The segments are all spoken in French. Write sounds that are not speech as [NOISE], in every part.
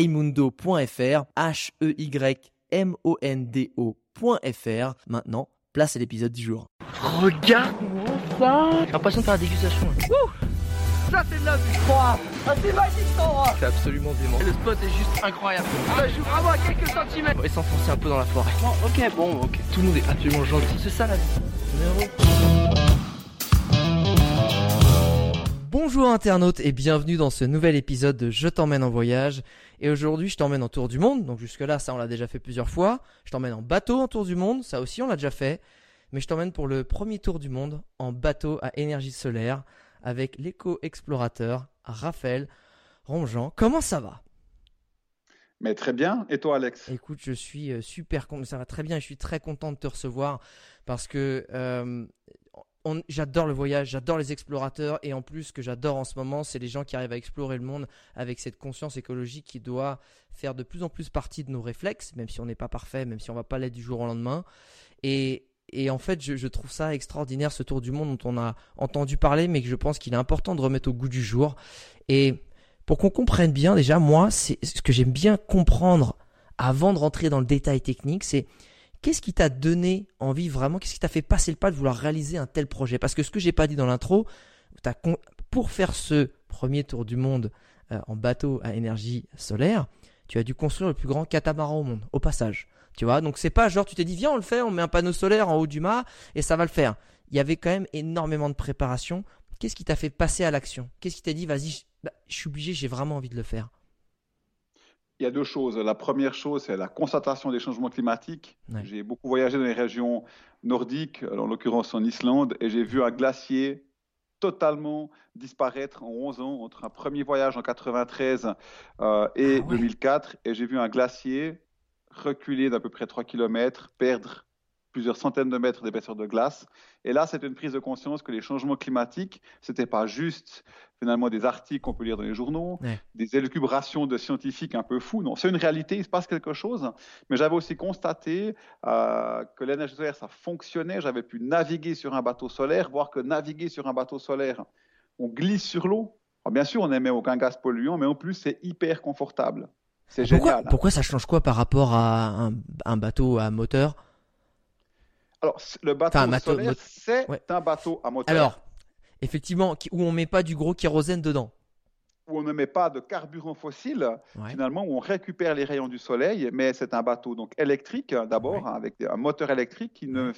heymundo.fr, H-E-Y-M-O-N-D-O.fr. Maintenant, place à l'épisode du jour. Regarde-moi ça J'ai l'impression de faire la dégustation. Ouh ça c'est de la vue Ah c'est magique cet endroit C'est absolument dément. Le spot est juste incroyable. Ça joue vraiment à quelques centimètres. On va s'enfoncer un peu dans la forêt. ok, bon, ok. Tout le monde est absolument gentil. C'est ça la vie. Bonjour internautes et bienvenue dans ce nouvel épisode de Je t'emmène en voyage. Et aujourd'hui, je t'emmène en tour du monde. Donc jusque-là, ça on l'a déjà fait plusieurs fois. Je t'emmène en bateau en tour du monde. Ça aussi, on l'a déjà fait. Mais je t'emmène pour le premier tour du monde en bateau à énergie solaire avec l'éco-explorateur Raphaël Ronjean. Comment ça va? Mais très bien. Et toi, Alex? Écoute, je suis euh, super content. Ça va très bien. Je suis très content de te recevoir parce que euh, j'adore le voyage, j'adore les explorateurs et en plus ce que j'adore en ce moment, c'est les gens qui arrivent à explorer le monde avec cette conscience écologique qui doit faire de plus en plus partie de nos réflexes, même si on n'est pas parfait, même si on va pas l'être du jour au lendemain. Et, et en fait, je, je, trouve ça extraordinaire ce tour du monde dont on a entendu parler, mais que je pense qu'il est important de remettre au goût du jour. Et pour qu'on comprenne bien, déjà, moi, c'est ce que j'aime bien comprendre avant de rentrer dans le détail technique, c'est Qu'est-ce qui t'a donné envie vraiment Qu'est-ce qui t'a fait passer le pas de vouloir réaliser un tel projet? Parce que ce que j'ai pas dit dans l'intro, pour faire ce premier tour du monde euh, en bateau à énergie solaire, tu as dû construire le plus grand catamaran au monde, au passage. Tu vois, donc c'est pas genre tu t'es dit viens on le fait, on met un panneau solaire en haut du mât et ça va le faire. Il y avait quand même énormément de préparation. Qu'est-ce qui t'a fait passer à l'action? Qu'est-ce qui t'a dit vas-y, bah, je suis obligé, j'ai vraiment envie de le faire? Il y a deux choses. La première chose, c'est la constatation des changements climatiques. J'ai beaucoup voyagé dans les régions nordiques, en l'occurrence en Islande, et j'ai vu un glacier totalement disparaître en 11 ans entre un premier voyage en 93 euh, et 2004, ah et j'ai vu un glacier reculer d'à peu près 3 km, perdre plusieurs centaines de mètres d'épaisseur de glace. Et là, c'est une prise de conscience que les changements climatiques, ce n'était pas juste finalement des articles qu'on peut lire dans les journaux, des élucubrations de scientifiques un peu fous. Non, c'est une réalité, il se passe quelque chose. Mais j'avais aussi constaté euh, que l'énergie solaire, ça fonctionnait. J'avais pu naviguer sur un bateau solaire, voir que naviguer sur un bateau solaire, on glisse sur l'eau. bien sûr, on n'émet aucun gaz polluant, mais en plus, c'est hyper confortable. C'est génial. Pourquoi ça change quoi par rapport à un bateau à moteur? Alors, le bateau solaire, c'est un bateau à moteur. Alors, effectivement, où on met pas du gros kérosène dedans. Où on ne met pas de carburant fossile, finalement, où on récupère les rayons du soleil, mais c'est un bateau donc électrique d'abord, hein, avec un moteur électrique qui ne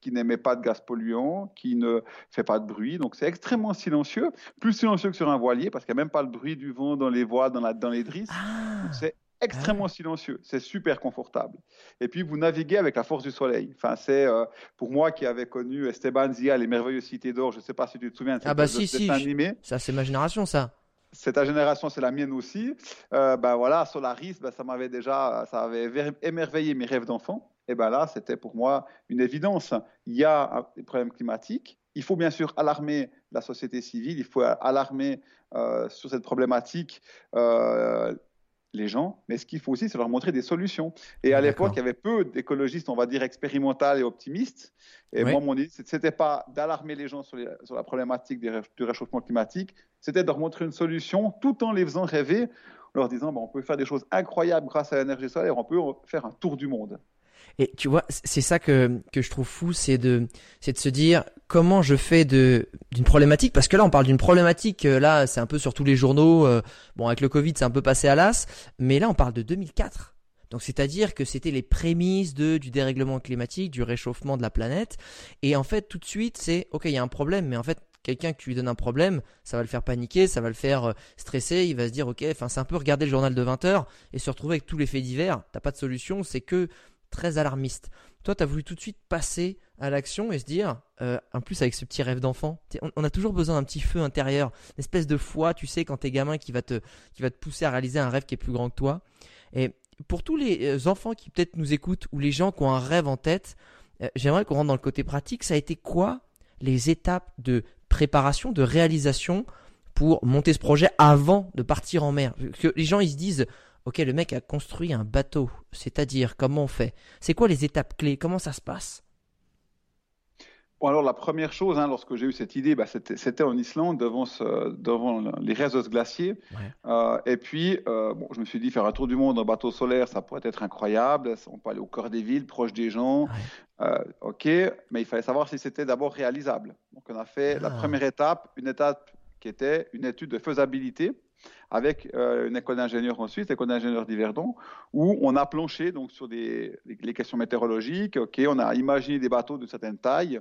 qui n'émet pas de gaz polluant, qui ne fait pas de bruit. Donc c'est extrêmement silencieux, plus silencieux que sur un voilier parce qu'il n'y a même pas le bruit du vent dans les voiles, dans, la, dans les drisses. Ah. C'est extrêmement silencieux, c'est super confortable. Et puis vous naviguez avec la force du soleil. Enfin, c'est euh, pour moi qui avais connu Esteban Zia, les merveilleuses cités d'or. Je ne sais pas si tu te souviens de ah bah si, si, animé. Ça, c'est ma génération, ça. C'est ta génération, c'est la mienne aussi. Euh, ben voilà, Solaris, ben, ça m'avait déjà, ça avait émerveillé mes rêves d'enfant. Et ben là, c'était pour moi une évidence. Il y a des problèmes climatiques. Il faut bien sûr alarmer la société civile. Il faut alarmer euh, sur cette problématique les gens, mais ce qu'il faut aussi, c'est leur montrer des solutions. Et à l'époque, il y avait peu d'écologistes, on va dire, expérimentaux et optimistes. Et moi, mon idée, c'était pas d'alarmer les gens sur, la problématique du réchauffement climatique, c'était de leur montrer une solution tout en les faisant rêver, en leur disant, on peut faire des choses incroyables grâce à l'énergie solaire, on peut faire un tour du monde. Et tu vois, c'est ça que, que je trouve fou, c'est de, c'est de se dire comment je fais de, d'une problématique, parce que là on parle d'une problématique, euh, là c'est un peu sur tous les journaux, euh, bon avec le Covid c'est un peu passé à l'as, mais là on parle de 2004. Donc c'est-à-dire que c'était les prémices de, du dérèglement climatique, du réchauffement de la planète, et en fait tout de suite c'est, ok il y a un problème, mais en fait quelqu'un qui lui donne un problème, ça va le faire paniquer, ça va le faire euh, stresser, il va se dire ok, enfin c'est un peu regarder le journal de 20 heures et se retrouver avec tous les faits divers, t'as pas de solution, c'est que très alarmiste. Toi, tu as voulu tout de suite passer à l'action et se dire, euh, en plus avec ce petit rêve d'enfant, on, a toujours besoin d'un petit feu intérieur, une espèce de foi, tu sais, quand t'es gamin qui va, te, qui va te pousser à réaliser un rêve qui est plus grand que toi. Et pour tous les euh, enfants qui peut-être nous écoutent ou les gens qui ont un rêve en tête, euh, j'aimerais qu'on rentre dans le côté pratique. Ça a été quoi les étapes de préparation, de réalisation pour monter ce projet avant de partir en mer? Que les gens ils se disent, ok, le mec a construit un bateau, c'est-à-dire comment on fait? C'est quoi les étapes clés? Comment ça se passe? Bon, alors la première chose, hein, lorsque j'ai eu cette idée, bah, c'était en Islande, devant, ce, devant les restes de ce glacier. Euh, et puis, euh, bon, je me suis dit, faire un tour du monde en bateau solaire, ça pourrait être incroyable. On peut aller au cœur des villes, proche des gens. Euh, ok, mais il fallait savoir si c'était d'abord réalisable. Donc, on a fait la ah. première étape, une étape qui était une étude de faisabilité avec une école d'ingénieurs en Suisse, l'école d'ingénieurs d'Yverdon, où on a planché donc sur les questions météorologiques. On a imaginé des bateaux de certaine taille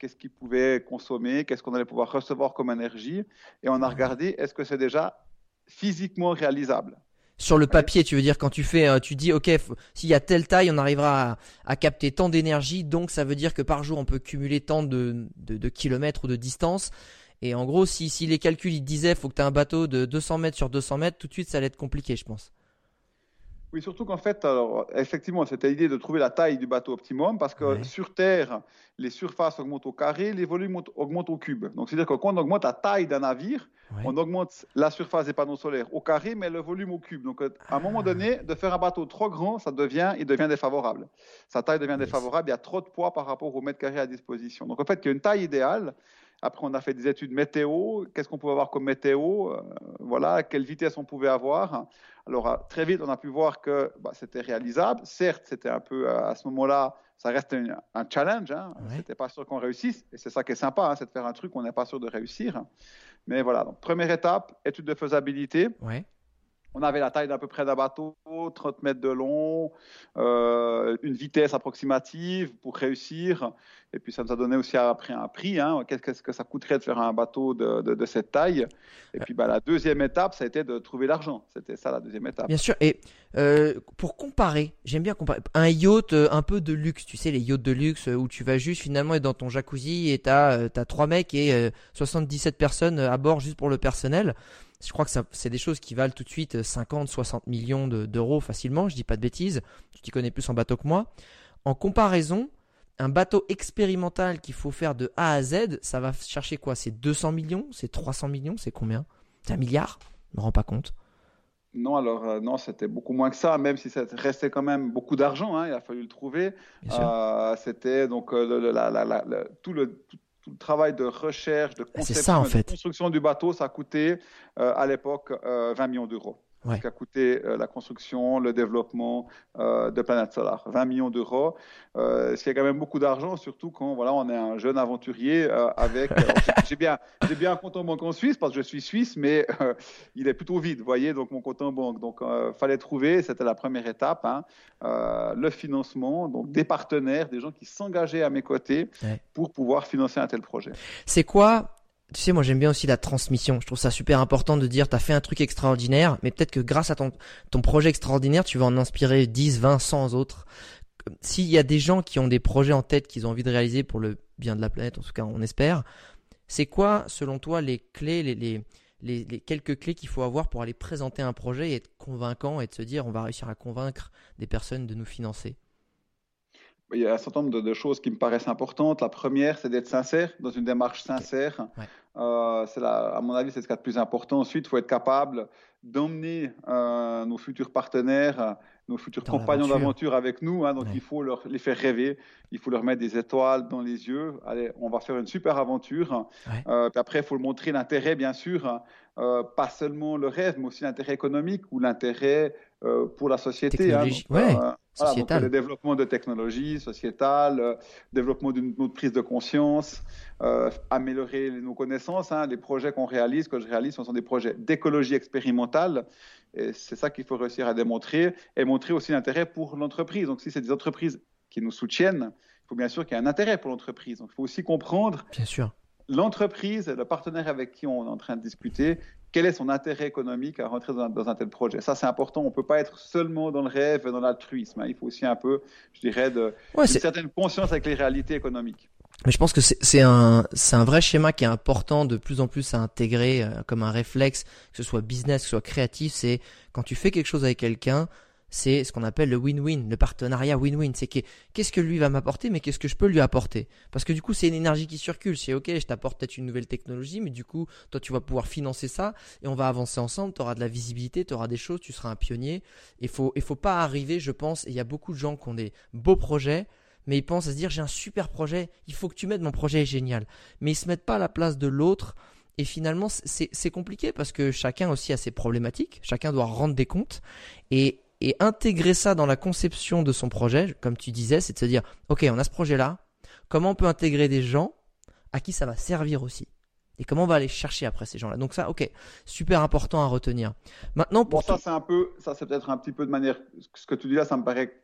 qu'est-ce qu'ils pouvaient consommer, qu'est-ce qu'on allait pouvoir recevoir comme énergie, et on a regardé est-ce que c'est déjà physiquement réalisable? Sur le papier, tu veux dire quand tu fais, euh, tu dis ok, s'il y a telle taille, on arrivera à, capter tant d'énergie, donc ça veut dire que par jour on peut cumuler tant de, kilomètres ou de distance. Et en gros, si, si les calculs ils disaient faut que tu aies un bateau de 200 mètres sur 200 mètres, tout de suite ça allait être compliqué, je pense. Oui, surtout qu'en fait, alors, effectivement, c'était l'idée de trouver la taille du bateau optimum parce que sur Terre, les surfaces augmentent au carré, les volumes augmentent au cube. Donc, c'est-à-dire que quand on augmente la taille d'un navire, on augmente la surface des panneaux solaires au carré, mais le volume au cube. Donc, à un moment ah. donné, de faire un bateau trop grand, ça devient, il devient défavorable. Sa taille devient défavorable, il y a trop de poids par rapport au mètre carré à disposition. Donc, en fait, il y a une taille idéale. Après, on a fait des études météo. Qu'est-ce qu'on pouvait avoir comme météo? Euh, Voilà, à quelle vitesse on pouvait avoir. Alors, euh, très vite, on a pu voir que bah, c'était réalisable. Certes, c'était un peu, euh, à ce moment-là, ça reste un, challenge. Hein. C'était pas sûr qu'on réussisse. Et c'est ça qui est sympa, hein, c'est de faire un truc qu'on n'est pas sûr de réussir. Mais voilà, donc, première étape, étude de faisabilité. Ouais. On avait la taille d'à peu près d'un bateau, 30 mètres de long, euh, une vitesse approximative pour réussir. Et puis ça nous a donné aussi après un prix. Hein. Qu'est-ce que ça coûterait de faire un bateau de, cette taille? Et puis bah, la deuxième étape, ça a été de trouver l'argent. C'était ça la deuxième étape. Bien sûr. Et euh, pour comparer, j'aime bien comparer. Un yacht euh, un peu de luxe, tu sais, les yachts de luxe où tu vas juste finalement être dans ton jacuzzi et tu as, as, trois mecs et 77 personnes à bord juste pour le personnel. Je crois que c'est des choses qui valent tout de suite 50, 60 millions d'euros facilement, je dis pas de bêtises, tu t'y connais plus en bateau que moi. En comparaison, un bateau expérimental qu'il faut faire de A à Z, ça va chercher quoi? C'est 200 millions? C'est 300 millions? C'est combien? C'est un milliard? Je me rends pas compte. Non, alors euh, non, c'était beaucoup moins que ça, même si ça restait quand même beaucoup d'argent, hein, il a fallu le trouver. Euh, c'était donc euh, tout le, tout le travail de recherche, de conception, de construction du bateau, ça a coûté euh, à l'époque 20 euh, millions d'euros ouais. ce qu'a coûté euh, la construction, le développement euh, de Planète Solar. 20 millions d'euros, euh, ce qui est quand même beaucoup d'argent, surtout quand voilà, on est un jeune aventurier euh, avec. j'ai bien, j'ai bien un compte en banque en Suisse parce que je suis suisse, mais il est plutôt vide, vous voyez, donc mon compte en banque. Donc, fallait trouver, c'était la première étape, hein, le financement, donc des partenaires, des gens qui s'engageaient à mes côtés pour pouvoir financer un tel projet. C'est quoi tu sais, moi j'aime bien aussi la transmission. Je trouve ça super important de dire, t'as fait un truc extraordinaire, mais peut-être que grâce à ton, projet extraordinaire, tu vas en inspirer 10, 20, 100 autres. S'il y a des gens qui ont des projets en tête qu'ils ont envie de réaliser pour le bien de la planète, en tout cas on espère, c'est quoi, selon toi, les clés, les quelques clés qu'il faut avoir pour aller présenter un projet et être convaincant et de se dire, on va réussir à convaincre des personnes de nous financer? Il y a un certain nombre de, choses qui me paraissent importantes. La première, c'est d'être sincère, dans une démarche sincère. Euh, c'est à mon avis, c'est ce qui est le plus important. Ensuite, il faut être capable d'emmener euh, nos futurs partenaires, nos futurs compagnons d'aventure avec nous. Hein, donc, il faut leur, les faire rêver. Il faut leur mettre des étoiles dans les yeux. Allez, on va faire une super aventure. Euh, puis après, il faut montrer l'intérêt, bien sûr. Euh, pas seulement le rêve, mais aussi l'intérêt économique ou l'intérêt euh, pour la société. Hein, ouais. le développement de technologies sociétales, le développement d'une autre prise de conscience, améliorer nos connaissances. Hein. les projets qu'on réalise, que je réalise, ce sont des projets d'écologie expérimentale. Et c'est ça qu'il faut réussir à démontrer et montrer aussi l'intérêt pour l'entreprise. Donc, si c'est des entreprises qui nous soutiennent, il faut bien sûr qu'il y ait un intérêt pour l'entreprise. Donc, il faut aussi comprendre bien sûr. L'entreprise, le partenaire avec qui on est en train de discuter, quel est son intérêt économique à rentrer dans un, tel projet? Ça, c'est important. On ne peut pas être seulement dans le rêve, dans l'altruisme. Hein. Il faut aussi un peu, je dirais, de, une certaine conscience avec les réalités économiques. Mais je pense que c'est un, un vrai schéma qui est important de plus en plus à intégrer euh, comme un réflexe, que ce soit business, que ce soit créatif. C'est quand tu fais quelque chose avec quelqu'un, c'est ce qu'on appelle le win-win, le partenariat win-win. C'est qu'est-ce que lui va m'apporter, mais qu'est-ce que je peux lui apporter? Parce que du coup, c'est une énergie qui circule. C'est ok, je t'apporte peut-être une nouvelle technologie, mais du coup, toi, tu vas pouvoir financer ça et on va avancer ensemble. Tu auras de la visibilité, tu auras des choses, tu seras un pionnier. Il faut, il faut pas arriver, je pense, il y a beaucoup de gens qui ont des beaux projets, mais ils pensent à se dire j'ai un super projet, il faut que tu m'aides, mon projet est génial. Mais ils se mettent pas à la place de l'autre. Et finalement, c'est compliqué parce que chacun aussi a ses problématiques, chacun doit rendre des comptes. Et et intégrer ça dans la conception de son projet, comme tu disais, c'est de se dire, ok, on a ce projet-là, comment on peut intégrer des gens à qui ça va servir aussi et comment on va aller chercher après ces gens-là. Donc ça, ok, super important à retenir. Maintenant, pour ça, c'est un peu, ça c'est peut-être un petit peu de manière, ce que tu dis là, ça me paraît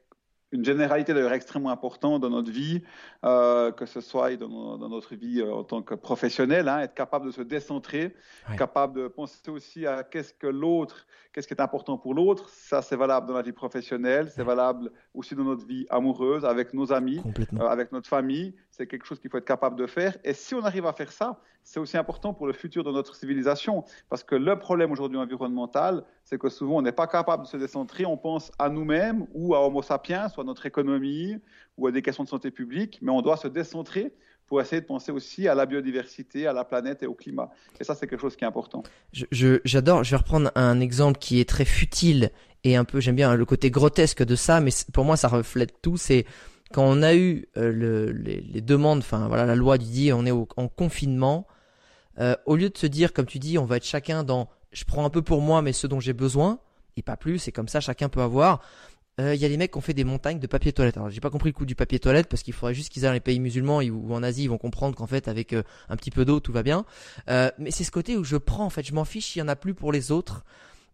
une généralité d'ailleurs extrêmement importante dans notre vie, euh, que ce soit dans, notre vie euh, en tant que professionnel, hein, être capable de se décentrer, capable de penser aussi à qu'est-ce que l'autre, qu'est-ce qui est important pour l'autre? Ça, c'est valable dans la vie professionnelle, c'est valable aussi dans notre vie amoureuse, avec nos amis, euh, avec notre famille. C'est quelque chose qu'il faut être capable de faire. Et si on arrive à faire ça, c'est aussi important pour le futur de notre civilisation. Parce que le problème aujourd'hui environnemental, c'est que souvent on n'est pas capable de se décentrer. On pense à nous-mêmes ou à Homo sapiens, soit à notre économie ou à des questions de santé publique, mais on doit se décentrer pour essayer de penser aussi à la biodiversité, à la planète et au climat. Et ça, c'est quelque chose qui est important. J'adore, je, vais reprendre un exemple qui est très futile et un peu, j'aime bien le côté grotesque de ça, mais pour moi, ça reflète tout. C'est quand on a eu euh, le, les, demandes, enfin voilà, la loi dit on est en confinement, euh, au lieu de se dire, comme tu dis, on va être chacun dans je prends un peu pour moi, mais ce dont j'ai besoin, et pas plus, et comme ça, chacun peut avoir il euh, y a des mecs qui ont fait des montagnes de papier toilette. Alors j'ai pas compris le coup du papier toilette parce qu'il faudrait juste qu'ils aillent dans les pays musulmans ou en Asie, ils vont comprendre qu'en fait avec euh, un petit peu d'eau tout va bien. Euh, mais c'est ce côté où je prends en fait, je m'en fiche s'il y en a plus pour les autres.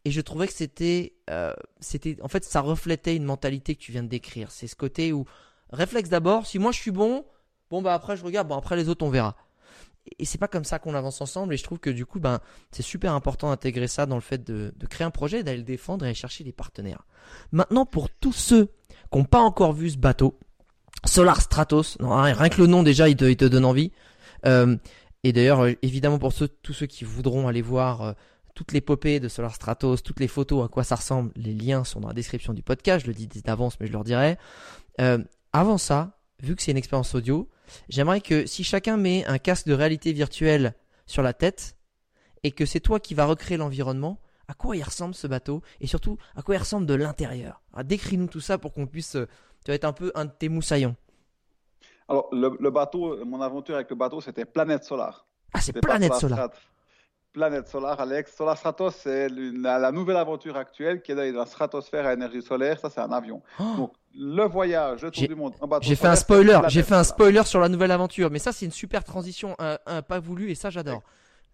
Et je trouvais que c'était, c'était, en fait, ça reflétait une mentalité que tu viens de décrire. C'est ce côté où réflexe d'abord. Si moi je suis bon, bon bah après je regarde. Bon après les autres on verra et c'est pas comme ça qu'on avance ensemble et je trouve que du coup ben c'est super important d'intégrer ça dans le fait de, créer un projet d'aller le défendre et aller chercher des partenaires. Maintenant pour tous ceux qui n'ont pas encore vu ce bateau Solar Stratos non, rien que le nom déjà il te, il te donne envie. Euh, et d'ailleurs euh, évidemment pour ceux, tous ceux qui voudront aller voir euh, toutes les l'épopée de Solar Stratos toutes les photos à quoi ça ressemble les liens sont dans la description du podcast. Je le dis d'avance mais je leur dirai. Avant ça vu que c'est une expérience audio J'aimerais que si chacun met un casque de réalité virtuelle sur la tête et que c'est toi qui vas recréer l'environnement, à quoi il ressemble ce bateau et surtout à quoi il ressemble de l'intérieur? Décris-nous tout ça pour qu'on puisse. Euh, tu vas être un peu un de tes moussaillons. Alors, le, bateau, mon aventure avec le bateau, c'était Planète Solar. Ah, c'est Planète Solar. Planète Solar, Alex. Solar Stratos, c'est la, nouvelle aventure actuelle qui est dans la stratosphère à énergie solaire. Ça, c'est un avion. Oh. Donc, le voyage, le tour du monde J'ai fait un spoiler. J'ai fait un spoiler sur la nouvelle aventure. Mais ça, c'est une super transition, un, pas voulu, et ça, j'adore.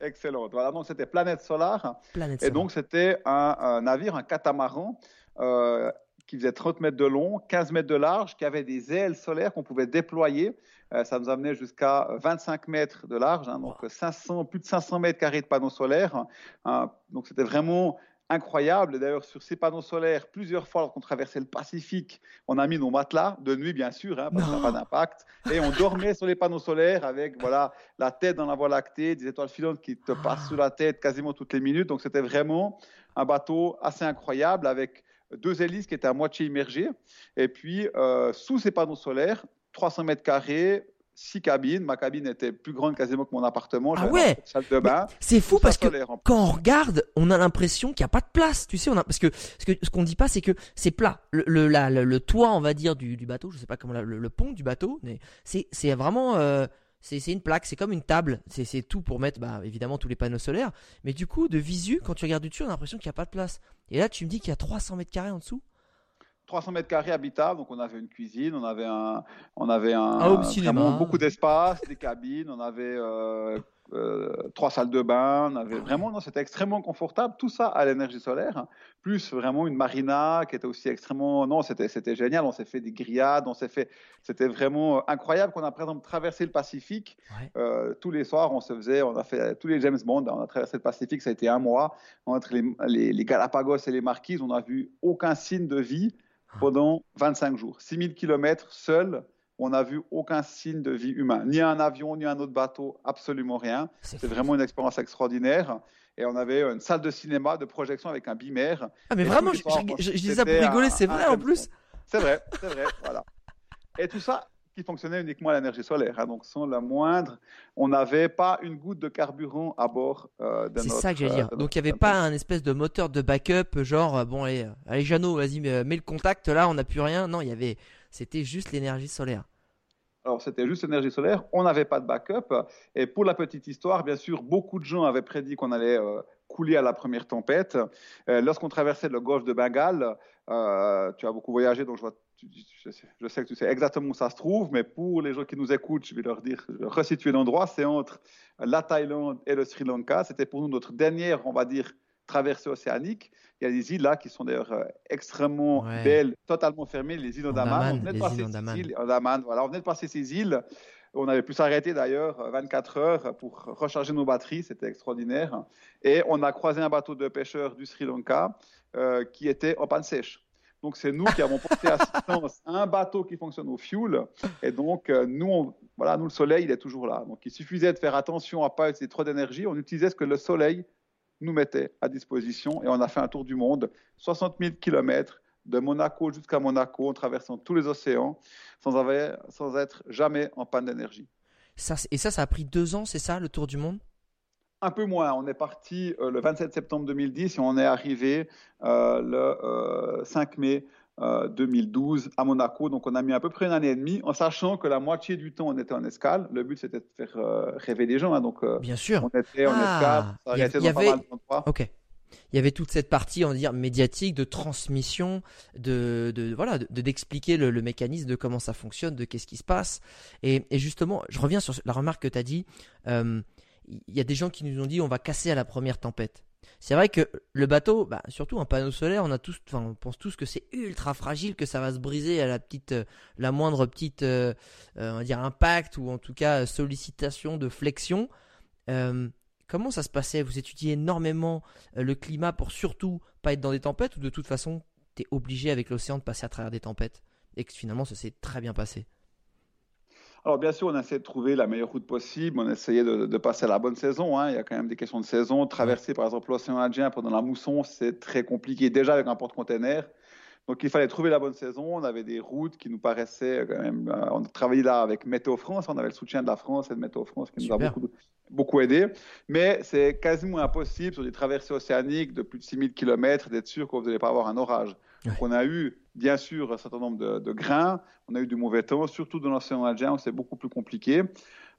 Excellent. Voilà, donc c'était Planète Solar. Planète et donc, c'était un, navire, un catamaran. Euh, qui faisait 30 mètres de long, 15 mètres de large, qui avait des ailes solaires qu'on pouvait déployer. Euh, ça nous amenait jusqu'à 25 mètres de large, hein, donc 500, plus de 500 mètres carrés de panneaux solaires. Hein. donc c'était vraiment incroyable. D'ailleurs, sur ces panneaux solaires, plusieurs fois lorsqu'on traversait le Pacifique, on a mis nos matelas, de nuit bien sûr, hein, parce que ça n'a pas d'impact, et on dormait sur les panneaux solaires avec voilà, la tête dans la voie lactée, des étoiles filantes qui te passent sur la tête quasiment toutes les minutes. Donc c'était vraiment un bateau assez incroyable avec deux hélices qui étaient à moitié immergées. Et puis, euh, sous ces panneaux solaires, 300 mètres carrés, six cabines. Ma cabine était plus grande quasiment que mon appartement. Ah ouais. Salle de bain. C'est fou parce que quand on regarde, on a l'impression qu'il n'y a pas de place. Tu sais, on a parce que ce que ce qu'on dit pas, c'est que c'est plat. Le le, le, toit, on va dire du, du bateau, je sais pas comment le, pont du bateau, mais c'est c'est vraiment euh, c'est une plaque, c'est comme une table, c'est tout pour mettre bah, évidemment tous les panneaux solaires. Mais du coup, de visu, quand tu regardes du dessus, on a l'impression qu'il n'y a pas de place. Et là, tu me dis qu'il y a 300 mètres carrés en dessous 300 mètres carrés habitables, donc on avait une cuisine, on avait un, on avait un, un beaucoup d'espace, des cabines, on avait euh, euh, trois salles de bain, on avait vraiment, non, c'était extrêmement confortable, tout ça à l'énergie solaire, plus vraiment une marina qui était aussi extrêmement, non, c'était, c'était génial, on s'est fait des grillades, on s'est fait, c'était vraiment incroyable qu'on a par exemple traversé le Pacifique, euh, tous les soirs on se faisait, on a fait tous les James Bond, on a traversé le Pacifique, ça a été un mois, entre les, les, les Galapagos et les Marquises, on n'a vu aucun signe de vie ah. pendant 25 jours, 6000 km seuls, on n'a vu aucun signe de vie humain, ni un avion, ni un autre bateau, absolument rien. C'est vraiment une expérience extraordinaire. Et on avait une salle de cinéma, de projection avec un bimère. Ah, mais vraiment, je, je, dis ça pour rigoler, c'est vrai en plus. C'est vrai, c'est vrai, [LAUGHS] voilà. Et tout ça qui fonctionnait uniquement à l'énergie solaire. Hein, donc, sans la moindre, on n'avait pas une goutte de carburant à bord euh, C'est ça que j'allais dire. Euh, donc, il n'y avait pas un espèce de moteur de backup, genre, euh, bon, allez, allez Jeannot, vas-y, mets, mets le contact, là, on n'a plus rien. Non, il y avait c'était juste l'énergie solaire. Alors, c'était juste l'énergie solaire. On n'avait pas de backup. Et pour la petite histoire, bien sûr, beaucoup de gens avaient prédit qu'on allait euh, couler à la première tempête. Euh, lorsqu'on traversait le golfe de Bengale, euh, tu as beaucoup voyagé, donc je, je, sais, que tu sais exactement où ça se trouve, mais pour les gens qui nous écoutent, je vais leur dire, resituer l'endroit, c'est entre la Thaïlande et le Sri Lanka. C'était pour nous notre dernière, on va dire, traversée océanique. Il y a des îles là qui sont d'ailleurs euh, extrêmement belles, totalement fermées, les îles Andaman. On venait de passer ces îles, voilà, on venait de passer ces îles. On avait pu s'arrêter d'ailleurs 24 euh, heures pour recharger nos batteries, c'était extraordinaire. Et on a croisé un bateau de pêcheurs du Sri Lanka euh, qui était en panne sèche. Donc c'est nous qui avons porté assistance à un bateau qui fonctionne au fuel. Et donc nous, voilà, nous le soleil, il est toujours là. Donc il suffisait de faire attention à pas utiliser trop d'énergie. On utilisait ce que le soleil nous mettait à disposition et on a fait un tour du monde, 60 000 kilomètres de Monaco jusqu'à Monaco en traversant tous les océans sans, avoir, sans être jamais en panne d'énergie. Ça, et ça, ça a pris deux ans, c'est ça, le tour du monde? Un peu moins. On est parti euh, le 27 septembre 2010 et on est arrivé euh, le 5 euh, mai 2012 euh, à Monaco. Donc on a mis à peu près une année et demie, en sachant que la moitié du temps on était en escale. Le but c'était de faire euh, rêver les gens. Hein. donc euh, bien sûr, on était en ah, escale. Ça y, avait... Ok. Il y avait toute cette partie, on va dire, médiatique, de transmission, de, de voilà, d'expliquer le, mécanisme, de comment ça fonctionne, de qu'est-ce qui se passe. Et, et, justement, je reviens sur la remarque que tu as dit. Il y a des gens qui nous ont dit on va casser à la première tempête. C'est vrai que le bateau, bah, surtout un panneau solaire, on pense tous que c'est ultra fragile, que ça va se briser à la petite, euh, moindre petite, euh, euh, impact ou en tout cas sollicitation de flexion. comment ça se passait? Vous étudiez énormément le climat pour surtout pas être dans des tempêtes ou de toute façon, tu es obligé avec l'océan de passer à travers des tempêtes? Et que finalement ça s'est très bien passé? Alors bien sûr, on essaie de trouver la meilleure route possible, on essayait de, de passer à la bonne saison. Hein. Il y a quand même des questions de saison. Traverser par exemple l'océan Indien pendant la mousson, c'est très compliqué déjà avec un porte-container. Donc il fallait trouver la bonne saison. On avait des routes qui nous paraissaient quand même. Euh, on travaillait là avec Météo France. On avait le soutien de la France et de Météo France qui nous a beaucoup, beaucoup aidé. Mais c'est quasiment impossible sur des traversées océaniques de plus de 6000 km d'être sûr qu'on ne allait pas avoir un orage. Donc on a eu bien sûr un certain nombre de, grains, on a eu du mauvais temps, surtout dans l'océan Indien où c'est beaucoup plus compliqué.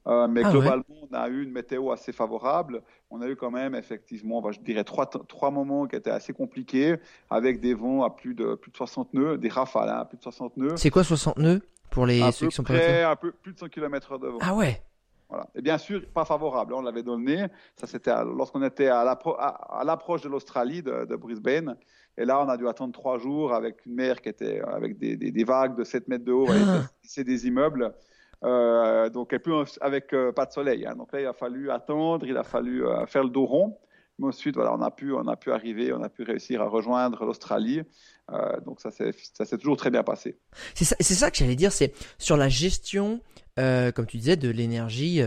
Euh, mais ah globalement, on a eu une météo assez favorable. On a eu quand même, effectivement, je dirais trois, trois moments qui étaient assez compliqués, avec des vents à plus de, plus de 60 nœuds, des rafales hein, à plus de 60 nœuds. C'est quoi 60 nœuds pour les ceux qui sont près, Un peu plus de 100 km de vent. Ah ouais voilà. Et bien sûr, pas favorable. On l'avait donné. Ça, c'était lorsqu'on était à l'approche de l'Australie, de, de, Brisbane. Et là, on a dû attendre trois jours avec une mer qui était avec des, des, vagues de 7 mètres de haut. C'est des immeubles. Euh, donc, et puis avec euh, pas de soleil. Hein. Donc là, il a fallu attendre, il a fallu euh, faire le dos rond. Mais ensuite, voilà, on a pu, on a pu arriver, on a pu réussir à rejoindre l'Australie. donc ça s'est toujours très bien passé. C'est ça, ça, que j'allais dire, c'est sur la gestion, comme tu disais, de l'énergie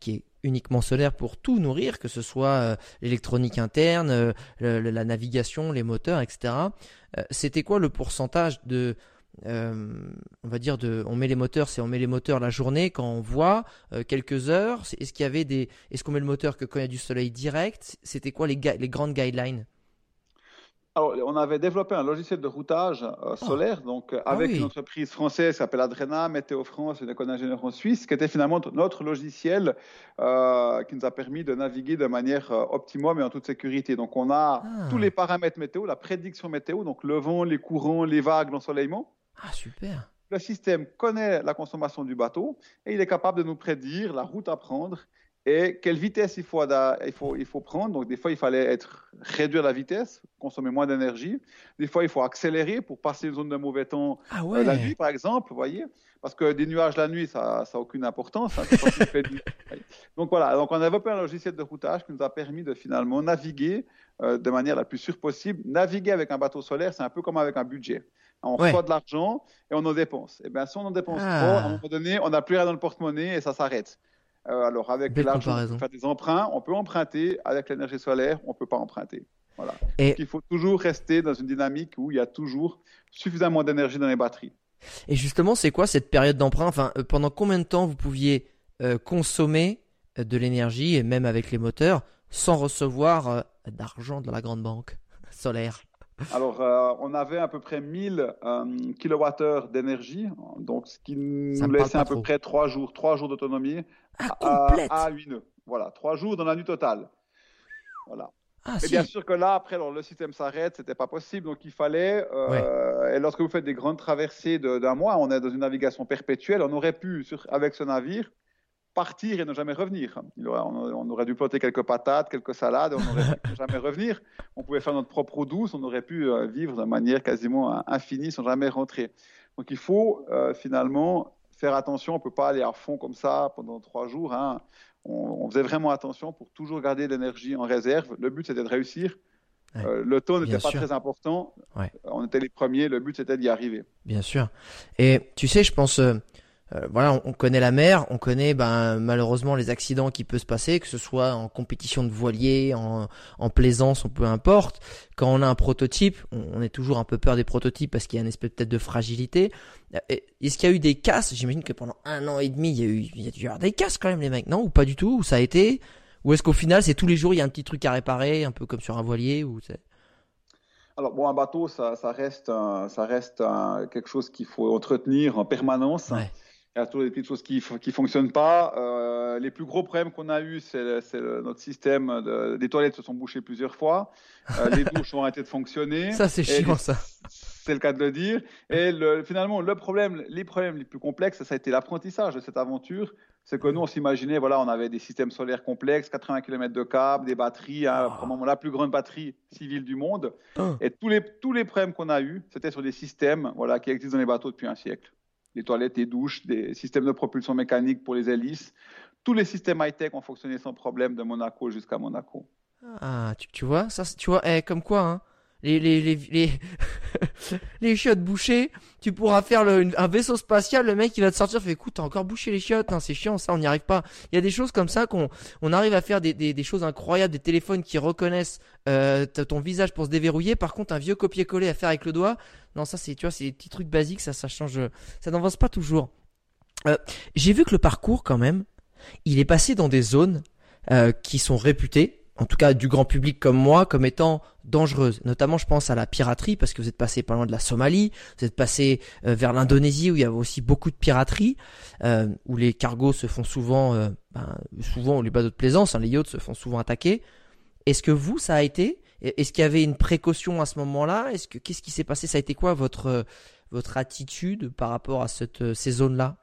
qui est uniquement solaire pour tout nourrir, que ce soit l'électronique interne, la navigation, les moteurs, etc. C'était quoi le pourcentage de euh, on va dire de, on met les moteurs, c'est on met les moteurs la journée quand on voit euh, quelques heures. Est-ce qu'il y avait des, est-ce qu'on met le moteur que quand il y a du soleil direct C'était quoi les, les grandes guidelines? Alors, on avait développé un logiciel de routage euh, oh. solaire, donc ah avec une entreprise française qui s'appelle Adrena, Météo France, une école d'ingénieur en Suisse, qui était finalement notre logiciel qui nous a permis de naviguer de manière optimum et en toute sécurité. Donc, on a ah. tous les paramètres météo, la prédiction météo, donc le vent, les courants, les vagues, l'ensoleillement. Ah, super. Le système connaît la consommation du bateau et il est capable de nous prédire la route à prendre et quelle vitesse il faut, il, faut, il faut prendre. Donc, des fois, il fallait être, réduire la vitesse, consommer moins d'énergie. Des fois, il faut accélérer pour passer une zone de mauvais temps ah euh, la nuit, par exemple, vous voyez. Parce que des nuages la nuit, ça n'a aucune importance. Hein, donc voilà, donc on a développé un logiciel de routage qui nous a permis de finalement naviguer euh, de manière la plus sûre possible. Naviguer avec un bateau solaire, c'est un peu comme avec un budget. On reçoit de l'argent et on en dépense. Et eh bien, si on en dépense ah. trop, à un moment donné, on n'a plus rien dans le porte-monnaie et ça s'arrête. Euh, alors, avec l'argent, on peut faire des emprunts, on peut emprunter. Avec l'énergie solaire, on ne peut pas emprunter. Voilà. Et... Donc, il faut toujours rester dans une dynamique où il y a toujours suffisamment d'énergie dans les batteries. Et justement, c'est quoi cette période d'emprunt? Enfin, euh, pendant combien de temps vous pouviez euh, consommer de l'énergie, et même avec les moteurs, sans recevoir d'argent de la grande banque [LAUGHS] solaire? Alors, euh, on avait à peu près 1000 euh, kWh d'énergie, donc ce qui nous laissait à peu près 3 jours, 3 jours d'autonomie ah, à, à 8 nœuds. Voilà, 3 jours dans la nuit totale. Voilà. Ah, et bien sûr que là, après, le système s'arrête, c'était pas possible, donc il fallait. Euh, et lorsque vous faites des grandes traversées d'un mois, on est dans une navigation perpétuelle, on aurait pu, sur, avec ce navire, partir et ne jamais revenir. on, aurait dû planter quelques patates, quelques salades, on n'aurait pu [LAUGHS] jamais revenir. On pouvait faire notre propre eau douce, on aurait pu euh, vivre de manière quasiment infinie sans jamais rentrer. Donc il faut euh, finalement faire attention, on ne peut pas aller à fond comme ça pendant trois jours. Hein. On, faisait vraiment attention pour toujours garder l'énergie en réserve. Le but c'était de réussir. Euh, le taux n'était pas très important. On était les premiers. Le but c'était d'y arriver. Bien sûr. Et tu sais, je pense, euh, voilà, on, connaît la mer, on connaît ben, malheureusement les accidents qui peuvent se passer, que ce soit en compétition de voilier, en, en plaisance, ou peu importe. Quand on a un prototype, on, est toujours un peu peur des prototypes parce qu'il y a une espèce peut-être de fragilité. Euh, est-ce qu'il y a eu des casses? J'imagine que pendant un an et demi, il y a eu, il y a dû y avoir des casses quand même les mecs, non Ou pas du tout? Ou ça a été? Ou est-ce qu'au final, c'est tous les jours, il y a un petit truc à réparer, un peu comme sur un voilier ou alors bon, un bateau, ça, ça reste, ça reste quelque chose qu'il faut entretenir en permanence. Ouais. Il y a toujours des petites choses qui ne fonctionnent pas. Euh, les plus gros problèmes qu'on a eu, c'est notre système de, des toilettes se sont bouchées plusieurs fois. Euh, les [LAUGHS] douches ont arrêté de fonctionner. Ça, c'est chiant, ça. C'est le cas de le dire. Et le, finalement, le problème, les problèmes les plus complexes, ça a été l'apprentissage de cette aventure. C'est que nous, on s'imaginait, voilà, on avait des systèmes solaires complexes, 80 km de câbles, des batteries, hein, oh. la plus grande batterie civile du monde. Oh. Et tous les, tous les problèmes qu'on a eus, c'était sur des systèmes voilà, qui existent dans les bateaux depuis un siècle les toilettes et douches, des systèmes de propulsion mécanique pour les hélices. Tous les systèmes high-tech ont fonctionné sans problème de Monaco jusqu'à Monaco. Ah, tu, vois, ça, tu vois, eh, comme quoi, hein, les, les, les, les, [LAUGHS] les chiottes bouchées, tu pourras faire le, un vaisseau spatial, le mec il va te sortir, fait écoute, t'as encore bouché les chiottes, hein, c'est chiant ça, on n'y arrive pas. Il y a des choses comme ça qu'on on arrive à faire des, des, des, choses incroyables, des téléphones qui reconnaissent euh, ton visage pour se déverrouiller. Par contre, un vieux copier-coller à faire avec le doigt, non ça c'est tu vois, c'est des petits trucs basiques, ça ça change, ça n'avance pas toujours. Euh, J'ai vu que le parcours quand même, il est passé dans des zones euh, qui sont réputées en tout cas du grand public comme moi, comme étant dangereuse. Notamment, je pense à la piraterie, parce que vous êtes passé pas loin de la Somalie, vous êtes passé euh, vers l'Indonésie, où il y avait aussi beaucoup de piraterie, euh, où les cargos se font souvent, euh, ben, souvent les bateaux de plaisance, hein, les yachts se font souvent attaquer. Est-ce que vous, ça a été Est-ce qu'il y avait une précaution à ce moment-là? Est-ce que qu'est-ce qui s'est passé? Ça a été quoi votre votre attitude par rapport à cette, ces zones-là?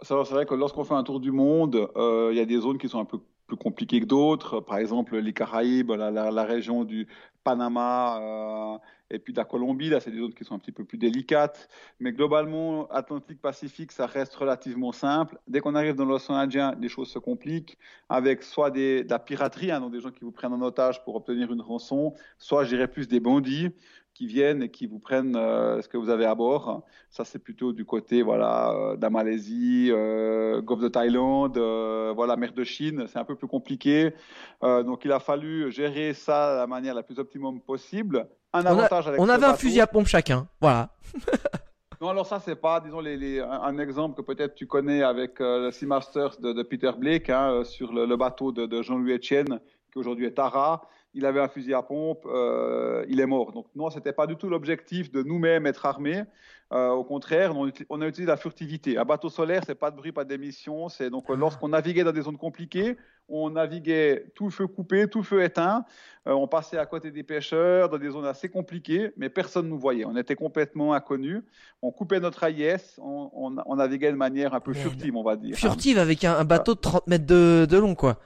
C'est vrai que lorsqu'on fait un tour du monde, il y a des zones qui sont un peu plus compliqué que d'autres. Par exemple, les Caraïbes, la, la, région du Panama euh, et puis de la Colombie, là, c'est des zones qui sont un petit peu plus délicates. Mais globalement, Atlantique-Pacifique, ça reste relativement simple. Dès qu'on arrive dans l'océan Indien, les choses se compliquent avec soit de la piraterie, hein, donc des gens qui vous prennent en otage pour obtenir une rançon, soit, je dirais, plus des bandits qui viennent et qui vous prennent euh, ce que vous avez à bord. Ça, c'est plutôt du côté voilà, euh, de la Malaisie, euh, Golfe de Thaïlande, euh, voilà, mer de Chine. C'est un peu plus compliqué. donc, il a fallu gérer ça de la manière la plus optimum possible. Un avantage on, on avait un fusil à pompe chacun. Voilà. [LAUGHS] non, alors ça, c'est pas, disons, les, les, un, exemple que peut-être tu connais avec le Sea Masters de, de Peter Blake hein, sur le, le, bateau de, de Jean-Louis Etienne, qui aujourd'hui est Tara il avait un fusil à pompe, euh, il est mort. Donc non, c'était pas du tout l'objectif de nous-mêmes être armés. Euh, au contraire, on, on, a utilisé la furtivité. Un bateau solaire, c'est pas de bruit, pas d'émission. C'est donc ah. lorsqu'on naviguait dans des zones compliquées, on naviguait tout feu coupé, tout feu éteint. Euh, on passait à côté des pêcheurs dans des zones assez compliquées, mais personne ne nous voyait. On était complètement inconnus. On coupait notre AIS, on, on, naviguait de manière un peu furtive, on va dire. Furtive avec un, bateau de 30 mètres de, de long, quoi.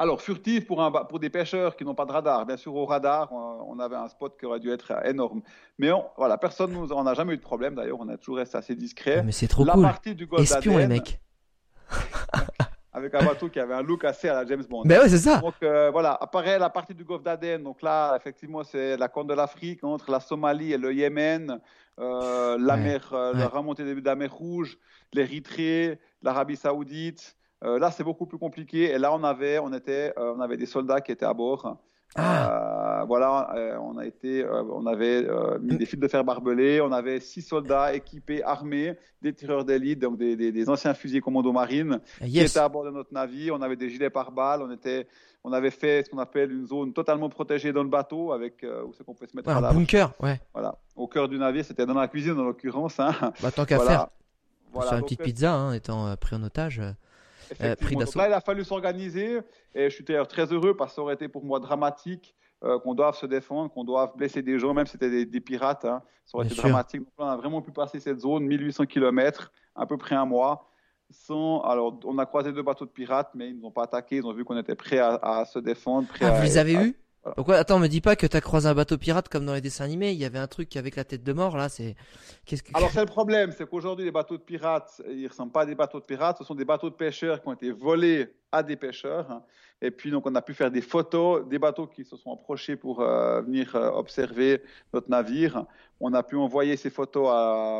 Alors, furtif pour, un, pour des pêcheurs qui n'ont pas de radar. Bien sûr, au radar, on, avait un spot qui aurait dû être énorme. Mais voilà, personne nous en a jamais eu de problème. D'ailleurs, on a toujours resté assez discret. Ah, mais c'est trop La partie du Golfe Espion, les mecs. [LAUGHS] avec un bateau qui avait un look assez à la James Bond. Mais ouais, c'est ça. Donc euh, voilà, apparaît la partie du golfe d'Aden. Donc là, effectivement, c'est la Corne de l'Afrique entre la Somalie et le Yémen, euh, la mer, euh, la remontée de la mer Rouge, l'Érythrée, l'Arabie Saoudite. Euh, là, c'est beaucoup plus compliqué. Et là, on avait, on était, euh, on avait des soldats qui étaient à bord. Ah. Euh, voilà, on a été, on avait mis des fils de fer barbelés. On avait six soldats équipés, armés, des tireurs d'élite, donc des, des, anciens fusiliers commando marine, qui étaient à bord de notre navire. On avait des gilets pare-balles. On était, on avait fait ce qu'on appelle une zone totalement protégée dans le bateau, avec où c'est qu'on peut se mettre à la un bunker, ouais. Voilà, au cœur du navire, c'était dans la cuisine en l'occurrence. Hein. Bah, tant qu'à faire. Voilà, une petite pizza, hein, étant pris en otage. Euh, là, il a fallu s'organiser et je suis d'ailleurs très heureux parce que ça aurait été pour moi dramatique euh, qu'on doive se défendre, qu'on doive blesser des gens, même si c'était des, pirates. Hein. Ça aurait été dramatique. Donc on a vraiment pu passer cette zone, 1800 km, à peu près un mois. Sans... Alors, on a croisé deux bateaux de pirates, mais ils ne nous ont pas attaqués. Ils ont vu qu'on était prêts à, se défendre. ah, vous les avez eus? Pourquoi Attends, me dis pas que t'as croisé un bateau pirate comme dans les dessins animés. Il y avait un truc avec la tête de mort là. C'est qu'est-ce que Alors c'est le problème, c'est qu'aujourd'hui les bateaux de pirates, ils ressemblent pas à des bateaux de pirates. Ce sont des bateaux de pêcheurs qui ont été volés à des pêcheurs. Hein. Et puis donc on a pu faire des photos des bateaux qui se sont approchés pour euh, venir euh, observer notre navire. On a pu envoyer ces photos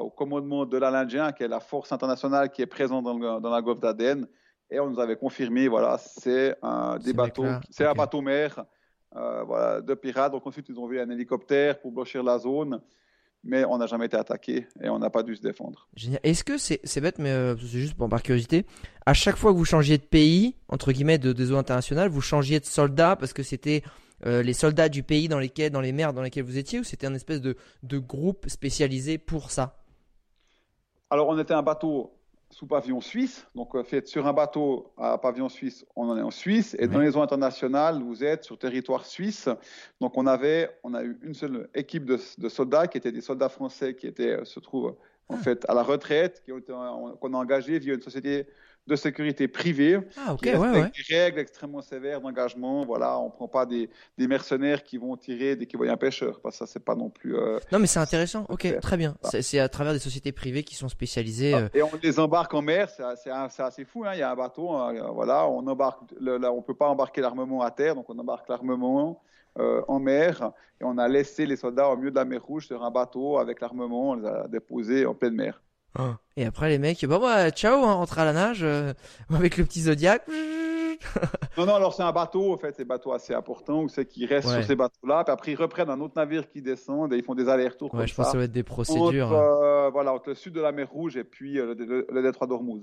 au commandement de l'Indien, qui est la force internationale qui est présente dans, dans la Golfe d'Aden. Et on nous avait confirmé, voilà, c'est un des bateaux, c'est un bateau mer euh, voilà, de pirates. Donc ensuite, ils ont vu un hélicoptère pour blanchir la zone. Mais on n'a jamais été attaqué et on n'a pas dû se défendre. Génial. Est-ce que c'est bête, mais euh, c'est juste pour, par curiosité, à chaque fois que vous changiez de pays, entre guillemets, de, de zone internationale, vous changiez de soldats parce que c'était euh, les soldats du pays dans lesquels, dans les mers dans lesquelles vous étiez, ou c'était un espèce de, de groupe spécialisé pour ça? Alors on était un bateau sous pavillon suisse. Donc, euh, fait sur un bateau à pavillon suisse, on en est en Suisse. Et dans les eaux internationales, vous êtes sur territoire suisse. Donc, on avait, on a eu une seule équipe de, soldats qui étaient des soldats français qui étaient, se trouvent en ah. fait à la retraite, qu'on a engagés via une société de sécurité privée, ah, qui ouais, des règles extrêmement sévères d'engagement. Voilà, on prend pas des, des, mercenaires qui vont tirer dès qu'ils voient un pêcheur, parce que ça c'est pas non plus. Euh, non, mais c'est intéressant. Ok, très bien. C'est à travers des sociétés privées qui sont spécialisées. Ah, euh, et on les embarque en mer, c'est assez, fou. Hein. Il y a un bateau, hein, voilà, on embarque. Là, on peut pas embarquer l'armement à terre, donc on embarque l'armement. Euh, en mer et on a laissé les soldats au milieu de la mer Rouge sur un bateau avec l'armement, on les a déposés en pleine mer. Ah. Et après, les mecs, bah, bah ciao, hein, rentre à la nage euh, avec le petit Zodiac. [LAUGHS] non, non, alors c'est un bateau, en fait, c'est un bateau assez important où c'est qu'ils restent sur ces bateaux-là, puis après ils reprennent un autre navire qui descend et ils font des allers-retours. Ouais, je pense que ça va être des procédures. Entre, euh, voilà, entre le sud de la mer Rouge et puis euh, le, détroit d'Ormuz.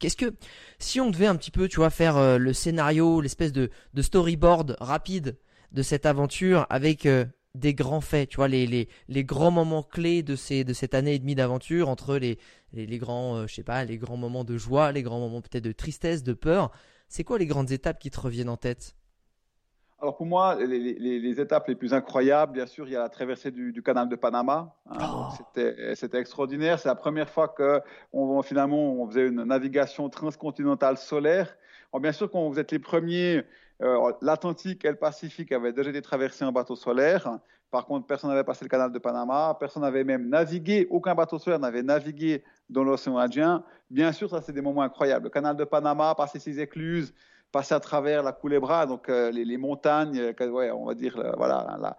Qu'est-ce que, si on devait un petit peu, tu vois, faire le scénario, l'espèce de, de storyboard rapide de cette aventure avec des grands faits, tu vois, les, les, les grands moments clés de, ces, de cette année et demie d'aventure, entre les, les, grands, euh, je sais pas, les grands moments de joie, les grands moments peut-être de tristesse, de peur. C'est quoi les grandes étapes qui te reviennent en tête? Alors pour moi, les, les, étapes les plus incroyables, bien sûr, il y a la traversée du, canal de Panama. Hein. Oh. C'était extraordinaire. C'est la première fois que on, finalement on faisait une navigation transcontinentale solaire. Alors bien sûr, quand vous êtes les premiers euh, L'Atlantique et le Pacifique avaient déjà été traversés en bateau solaire. Par contre, personne n'avait passé le canal de Panama. Personne n'avait même navigué. Aucun bateau solaire n'avait navigué dans l'océan Indien. Bien sûr, ça, c'est des moments incroyables. Le canal de Panama, passer ses écluses, passer à travers la Culebra, donc euh, les, montagnes, euh, on va dire, voilà,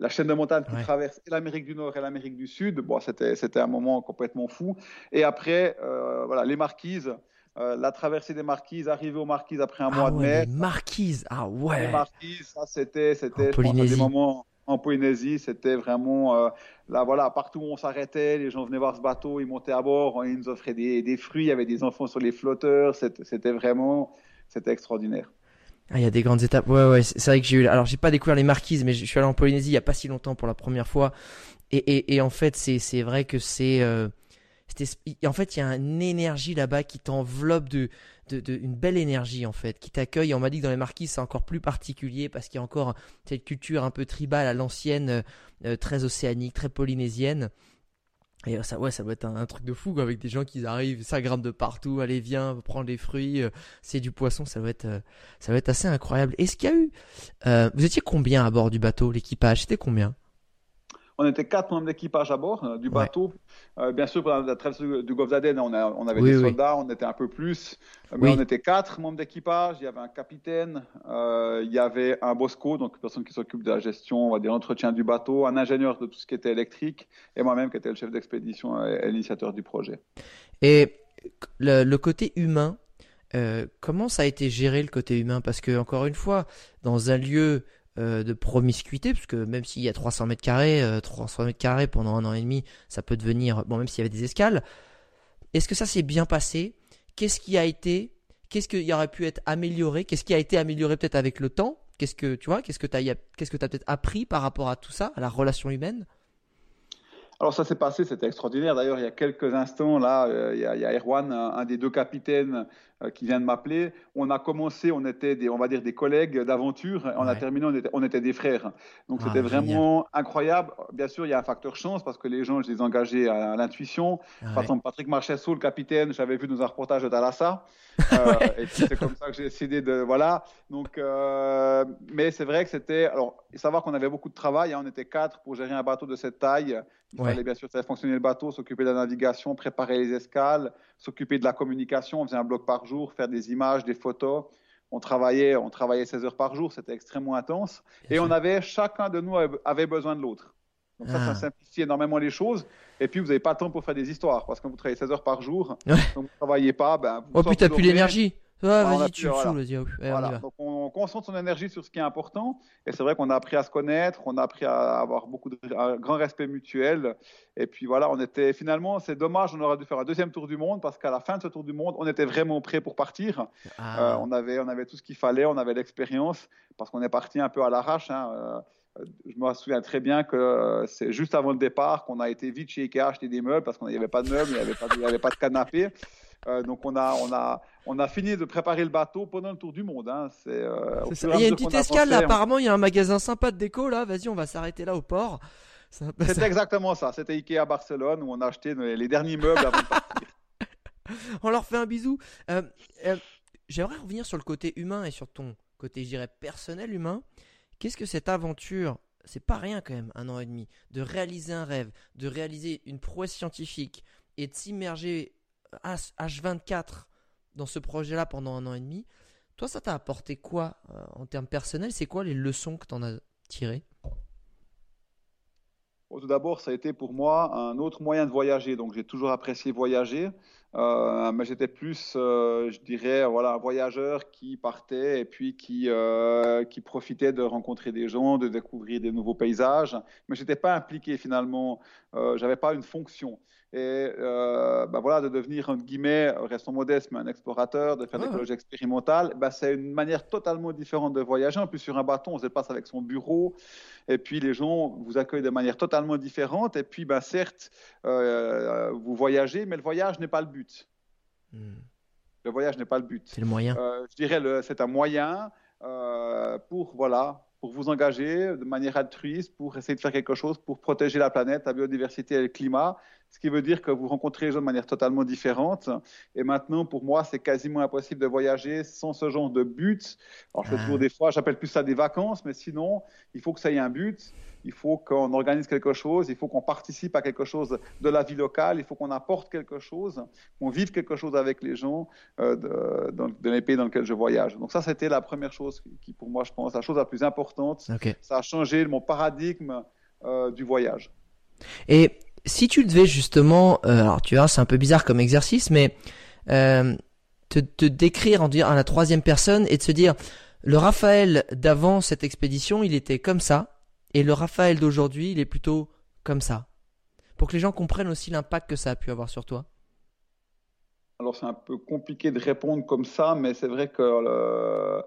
la, chaîne de montagnes qui traverse l'Amérique du Nord et l'Amérique du Sud. Bon, c'était un moment complètement fou. Et après, voilà, les marquises. Euh, la traversée des marquises, arriver aux marquises après un ah mois de mai. Les marquises, ah ouais. Les marquises, ça c'était, c'était, des moments en Polynésie, c'était vraiment euh, là voilà, partout où on s'arrêtait, les gens venaient voir ce bateau, ils montaient à bord, ils nous offraient des, fruits, il y avait des enfants sur les flotteurs, c'était vraiment, c'était extraordinaire. Ah, il y a des grandes étapes. Ouais, ouais, c'est vrai que j'ai eu. Alors, j'ai pas découvert les marquises, mais je suis allé en Polynésie il y a pas si longtemps pour la première fois. Et, et, et en fait, c'est, c'est vrai que c'est. Euh, en fait, il y a une énergie là-bas qui t'enveloppe de, une belle énergie en fait, qui t'accueille. On m'a dit que dans les marquises, c'est encore plus particulier parce qu'il y a encore cette culture un peu tribale à l'ancienne, euh, euh, très océanique, très polynésienne. Et ça, ouais, ça doit être un, truc de fou avec des gens qui arrivent, ça grimpe de partout, allez viens, prends des fruits, euh, c'est du poisson, ça doit être, euh, ça doit être assez incroyable. Est-ce qu'il y a eu, euh, vous étiez combien à bord du bateau, l'équipage, c'était combien? On était quatre membres d'équipage à bord euh, du bateau. Euh, bien sûr, pour la traversée du Golfe d'Aden, on, on, avait des soldats, on était un peu plus. Euh, mais on était quatre membres d'équipage. Il y avait un capitaine, il y avait un bosco, donc une personne qui s'occupe de la gestion, on va dire l'entretien du bateau, un ingénieur de tout ce qui était électrique, et moi-même qui était le chef d'expédition et, l'initiateur du projet. Et le, côté humain, comment ça a été géré le côté humain? Parce que encore une fois, dans un lieu euh, de promiscuité, parce que même s'il y a 300 mètres carrés, 300 euh, mètres carrés pendant un an et demi, ça peut devenir, bon, même s'il y avait des escales. Est-ce que ça s'est bien passé? Qu'est-ce qui a été Qu'est-ce qui aurait pu être amélioré? Qu'est-ce qui a été amélioré peut-être avec le temps? Qu'est-ce que tu vois Qu'est-ce que tu as, que as peut-être appris par rapport à tout ça, à la relation humaine? Alors ça s'est passé, c'était extraordinaire. D'ailleurs, il y a quelques instants, là, euh, il, y a, Erwan, un, des deux capitaines, qui vient de m'appeler. On a commencé, on était des, on va dire des collègues d'aventure. On a terminé, on était, des frères. Donc ah, c'était vraiment incroyable. Bien sûr, il y a un facteur chance parce que les gens, je les ai engagés à, l'intuition. Ah, Par exemple, Patrick Marchessault, le capitaine, j'avais vu dans un reportage de Thalassa. [LAUGHS] Euh, et c'est comme ça que j'ai décidé de, voilà. Donc, mais c'est vrai que c'était, alors, savoir qu'on avait beaucoup de travail. Hein. on était quatre pour gérer un bateau de cette taille. Il fallait bien sûr faire fonctionner le bateau, s'occuper de la navigation, préparer les escales, s'occuper de la communication. On faisait un bloc par jour, faire des images, des photos. On travaillait, on travaillait 16 heures par jour, c'était extrêmement intense. et on avait, chacun de nous avait besoin de l'autre. Donc ça, ça ah. simplifie énormément les choses. Et puis, vous n'avez pas le temps pour faire des histoires, parce que vous travaillez 16 heures par jour, donc vous ne travaillez pas. Ben, oh, puis tu n'as plus l'énergie. Ah, vas-y, tu Donc, on, concentre son énergie sur ce qui est important. Et c'est vrai qu'on a appris à se connaître, on a appris à avoir beaucoup de un grand respect mutuel. Et puis voilà, on était finalement, c'est dommage, on aurait dû faire un deuxième tour du monde parce qu'à la fin de ce tour du monde, on était vraiment prêt pour partir. Ah. Euh, on, avait, on avait tout ce qu'il fallait, on avait l'expérience parce qu'on est parti un peu à l'arrache. Hein, euh, je me souviens très bien que c'est juste avant le départ qu'on a été vite chez Ikea acheter des meubles parce qu'il n'y avait pas de meubles, il n'y avait, avait, pas de canapé. Euh, donc on a, on, a, on a fini de préparer le bateau pendant le tour du monde. Hein. C'est, euh, il y a une petite escale là, apparemment il y a un magasin sympa de déco là, vas-y on va s'arrêter là au port. C'était exactement ça, c'était Ikea à Barcelone où on a acheté les derniers meubles avant de partir. [LAUGHS] on leur fait un bisou. Euh, j'aimerais revenir sur le côté humain et sur ton côté, je dirais, personnel humain. Qu'est-ce que cette aventure c'est pas rien quand même, un an et demi, de réaliser un rêve, de réaliser une prouesse scientifique et de s'immerger H24 dans ce projet-là pendant un an et demi. Toi, ça t'a apporté quoi euh, en termes personnels? C'est quoi les leçons que tu en as tirées? Tout d'abord, ça a été pour moi un autre moyen de voyager. Donc, j'ai toujours apprécié voyager. Euh, mais j'étais plus, euh, je dirais, voilà, un voyageur qui partait et puis qui, qui profitait de rencontrer des gens, de découvrir des nouveaux paysages. Mais je n'étais pas impliqué finalement, j'avais pas une fonction et euh, bah voilà, de devenir, entre guillemets, restons modestes, mais un explorateur, de faire des projets expérimentales, bah c'est une manière totalement différente de voyager. En plus, sur un bâton, on se passe avec son bureau, et puis les gens vous accueillent de manière totalement différente. Et puis, bah, certes, euh, vous voyagez, mais le voyage n'est pas le but. Hmm. Le voyage n'est pas le but. C'est le moyen. Euh, je dirais, c'est un moyen euh, pour, voilà, pour vous engager de manière altruiste, pour essayer de faire quelque chose pour protéger la planète, la biodiversité et le climat ce qui veut dire que vous rencontrez les gens de manière totalement différente. Et maintenant, pour moi, c'est quasiment impossible de voyager sans ce genre de but. Alors, je fais toujours ah. des fois, j'appelle plus ça des vacances, mais sinon, il faut que ça ait un but. Il faut qu'on organise quelque chose, il faut qu'on participe à quelque chose de la vie locale, il faut qu'on apporte quelque chose, qu'on vive quelque chose avec les gens euh, de, dans, les pays dans lesquels je voyage. Donc ça, c'était la première chose qui, pour moi, je pense, la chose la plus importante. Ça a changé mon paradigme euh, du voyage. Et si tu devais justement, euh, alors tu vois, c'est un peu bizarre comme exercice, mais euh, te, te, décrire en dire à la troisième personne et de se dire, le Raphaël d'avant cette expédition, il était comme ça, et le Raphaël d'aujourd'hui, il est plutôt comme ça, pour que les gens comprennent aussi l'impact que ça a pu avoir sur toi. Alors c'est un peu compliqué de répondre comme ça, mais c'est vrai que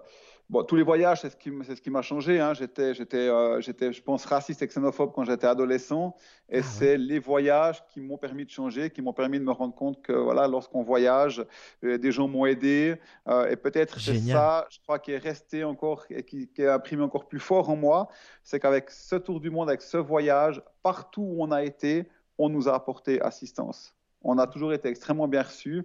Bon, tous les voyages, c'est ce qui, c'est ce qui m'a changé. Hein. J'étais, j'étais, euh, j'étais, je pense, raciste et xénophobe quand j'étais adolescent. Et ah c'est les voyages qui m'ont permis de changer, qui m'ont permis de me rendre compte que, voilà, lorsqu'on voyage, euh, des gens m'ont aidé. Euh, et peut-être c'est ça, je crois, qui est resté encore et qui, qui a imprimé encore plus fort en moi. C'est qu'avec ce tour du monde, avec ce voyage, partout où on a été, on nous a apporté assistance. On a toujours été extrêmement bien reçus.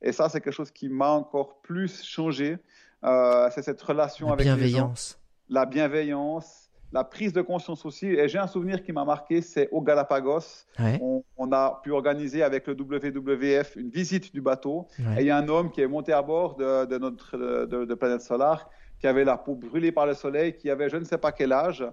Et ça, c'est quelque chose qui m'a encore plus changé. Euh, c'est cette relation avec bienveillance. Les gens, la bienveillance, la prise de conscience aussi. Et j'ai un souvenir qui m'a marqué, c'est au Galapagos. On, a pu organiser avec le WWF une visite du bateau. Et il y a un homme qui est monté à bord de, notre de, Planète Solar, qui avait la peau brûlée par le soleil, qui avait je ne sais pas quel âge,